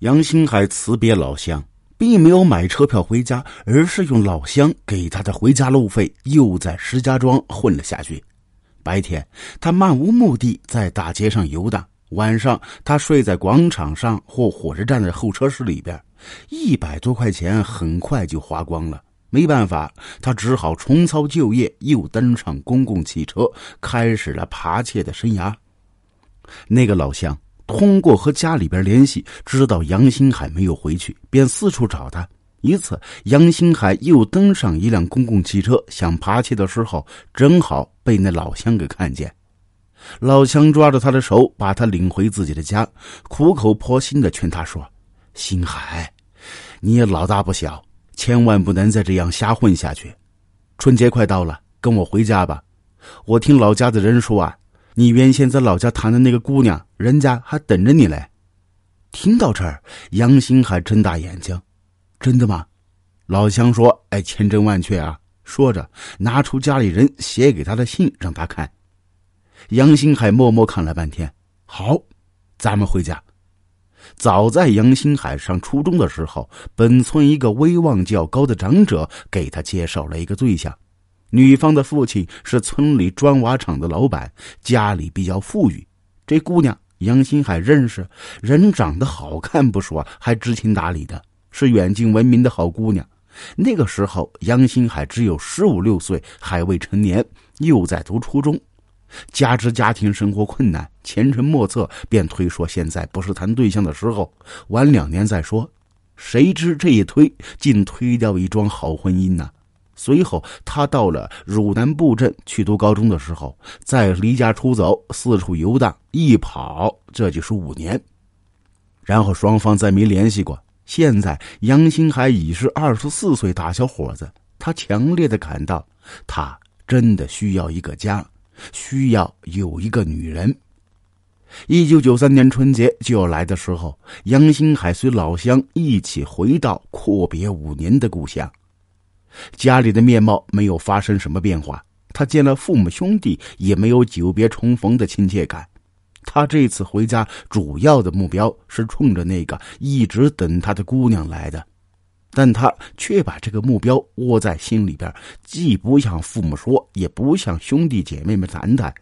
杨新海辞别老乡，并没有买车票回家，而是用老乡给他的回家路费，又在石家庄混了下去。白天，他漫无目的在大街上游荡；晚上，他睡在广场上或火车站的候车室里边。一百多块钱很快就花光了，没办法，他只好重操旧业，又登上公共汽车，开始了扒窃的生涯。那个老乡。通过和家里边联系，知道杨新海没有回去，便四处找他。一次，杨新海又登上一辆公共汽车，想爬去的时候，正好被那老乡给看见。老乡抓着他的手，把他领回自己的家，苦口婆心的劝他说：“新海，你也老大不小，千万不能再这样瞎混下去。春节快到了，跟我回家吧。我听老家的人说啊。”你原先在老家谈的那个姑娘，人家还等着你嘞。听到这儿，杨新海睁大眼睛：“真的吗？”老乡说：“哎，千真万确啊！”说着，拿出家里人写给他的信让他看。杨新海默默看了半天，好，咱们回家。早在杨新海上初中的时候，本村一个威望较高的长者给他介绍了一个对象。女方的父亲是村里砖瓦厂的老板，家里比较富裕。这姑娘杨新海认识，人长得好看不说，还知情达理的，是远近闻名的好姑娘。那个时候，杨新海只有十五六岁，还未成年，又在读初中，加之家庭生活困难，前程莫测，便推说现在不是谈对象的时候，晚两年再说。谁知这一推，竟推掉一桩好婚姻呢？随后，他到了汝南布镇去读高中的时候，再离家出走，四处游荡，一跑这就是五年。然后双方再没联系过。现在杨新海已是二十四岁大小伙子，他强烈的感到，他真的需要一个家，需要有一个女人。一九九三年春节就要来的时候，杨新海随老乡一起回到阔别五年的故乡。家里的面貌没有发生什么变化，他见了父母兄弟也没有久别重逢的亲切感。他这次回家主要的目标是冲着那个一直等他的姑娘来的，但他却把这个目标窝在心里边，既不向父母说，也不向兄弟姐妹们谈谈。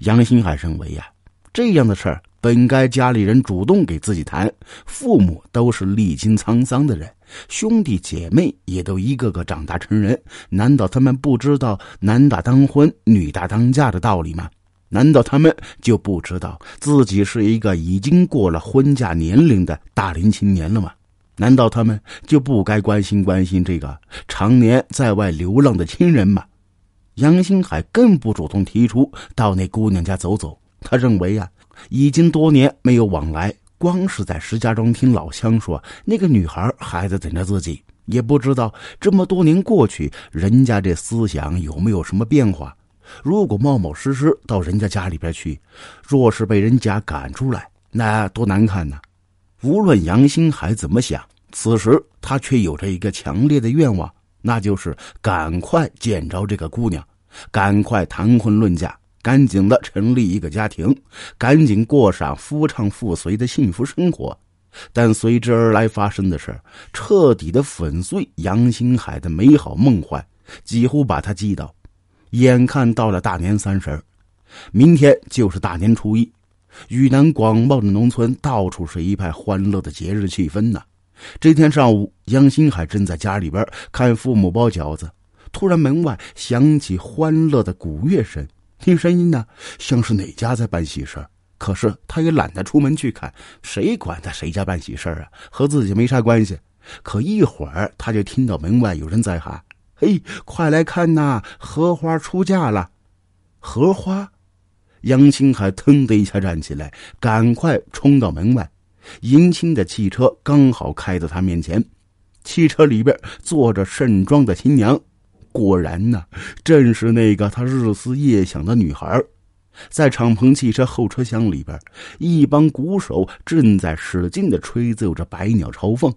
杨新海认为呀，这样的事儿本该家里人主动给自己谈，父母都是历经沧桑的人。兄弟姐妹也都一个个长大成人，难道他们不知道男大当婚、女大当嫁的道理吗？难道他们就不知道自己是一个已经过了婚嫁年龄的大龄青年了吗？难道他们就不该关心关心这个常年在外流浪的亲人吗？杨新海更不主动提出到那姑娘家走走，他认为呀，已经多年没有往来。光是在石家庄听老乡说，那个女孩还在等着自己，也不知道这么多年过去，人家这思想有没有什么变化。如果冒冒失失到人家家里边去，若是被人家赶出来，那多难看呢！无论杨新海怎么想，此时他却有着一个强烈的愿望，那就是赶快见着这个姑娘，赶快谈婚论嫁。赶紧的成立一个家庭，赶紧过上夫唱妇随的幸福生活，但随之而来发生的事彻底的粉碎杨新海的美好梦幻，几乎把他击倒。眼看到了大年三十明天就是大年初一，豫南广袤的农村到处是一派欢乐的节日气氛呢。这天上午，杨新海正在家里边看父母包饺子，突然门外响起欢乐的鼓乐声。听声音呢，像是哪家在办喜事可是他也懒得出门去看，谁管他谁家办喜事啊？和自己没啥关系。可一会儿，他就听到门外有人在喊：“嘿，快来看呐，荷花出嫁了！”荷花，杨青海腾的一下站起来，赶快冲到门外。迎亲的汽车刚好开到他面前，汽车里边坐着盛装的新娘。果然呢，正是那个他日思夜想的女孩，在敞篷汽车后车厢里边，一帮鼓手正在使劲的吹奏着《百鸟朝凤》，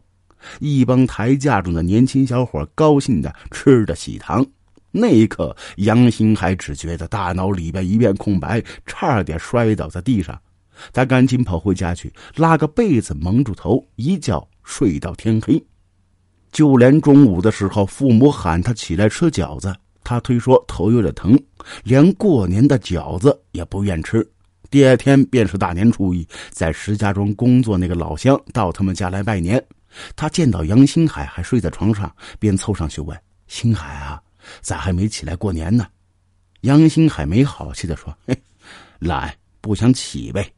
一帮抬架中的年轻小伙高兴的吃着喜糖。那一刻，杨新海只觉得大脑里边一片空白，差点摔倒在地上。他赶紧跑回家去，拉个被子蒙住头，一觉睡到天黑。就连中午的时候，父母喊他起来吃饺子，他推说头有点疼，连过年的饺子也不愿吃。第二天便是大年初一，在石家庄工作那个老乡到他们家来拜年，他见到杨新海还睡在床上，便凑上去问：“新海啊，咋还没起来过年呢？”杨新海没好气的说：“嘿，懒，不想起呗。”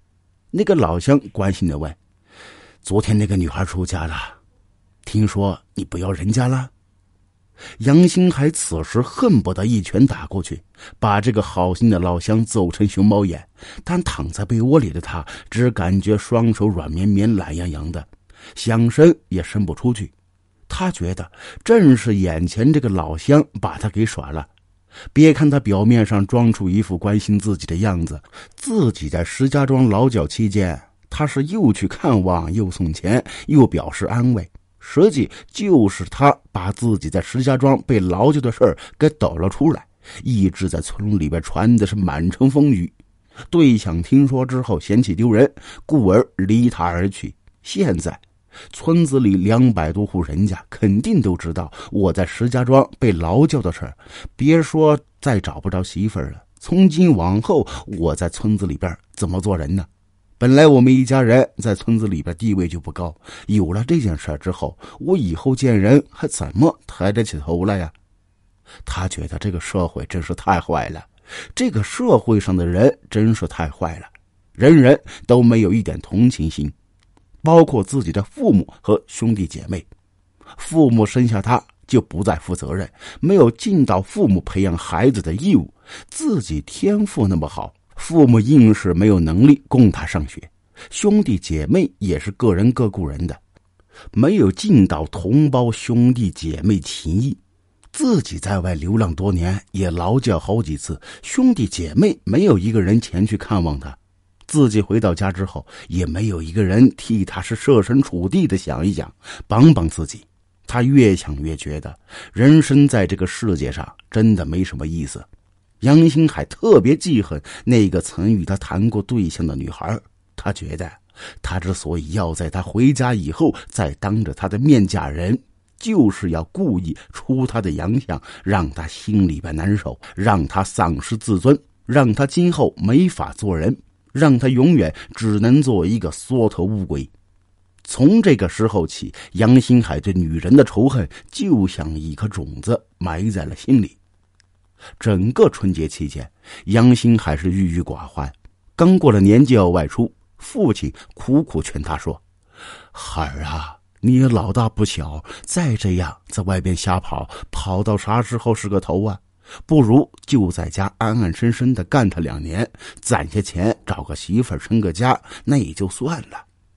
那个老乡关心的问：“昨天那个女孩出家了，听说你不要人家了？”杨新海此时恨不得一拳打过去，把这个好心的老乡揍成熊猫眼。但躺在被窝里的他，只感觉双手软绵绵、懒洋洋的，想伸也伸不出去。他觉得正是眼前这个老乡把他给耍了。别看他表面上装出一副关心自己的样子，自己在石家庄劳教期间，他是又去看望，又送钱，又表示安慰。实际就是他把自己在石家庄被劳教的事儿给抖了出来，一直在村里边传的是满城风雨。对象听说之后嫌弃丢人，故而离他而去。现在，村子里两百多户人家肯定都知道我在石家庄被劳教的事儿，别说再找不着媳妇儿了，从今往后我在村子里边怎么做人呢？本来我们一家人在村子里边地位就不高，有了这件事之后，我以后见人还怎么抬得起头来呀？他觉得这个社会真是太坏了，这个社会上的人真是太坏了，人人都没有一点同情心，包括自己的父母和兄弟姐妹。父母生下他就不再负责任，没有尽到父母培养孩子的义务，自己天赋那么好。父母硬是没有能力供他上学，兄弟姐妹也是各人各顾人的，没有尽到同胞兄弟姐妹情谊。自己在外流浪多年，也劳教好几次，兄弟姐妹没有一个人前去看望他。自己回到家之后，也没有一个人替他是设身处地的想一想，帮帮自己。他越想越觉得，人生在这个世界上真的没什么意思。杨新海特别记恨那个曾与他谈过对象的女孩，他觉得他之所以要在他回家以后再当着他的面嫁人，就是要故意出他的洋相，让他心里边难受，让他丧失自尊，让他今后没法做人，让他永远只能做一个缩头乌龟。从这个时候起，杨新海对女人的仇恨就像一颗种子埋在了心里。整个春节期间，杨兴还是郁郁寡欢。刚过了年就要外出，父亲苦苦劝他说：“孩儿啊，你也老大不小，再这样在外边瞎跑，跑到啥时候是个头啊？不如就在家安安生生的干他两年，攒下钱找个媳妇儿，成个家，那也就算了。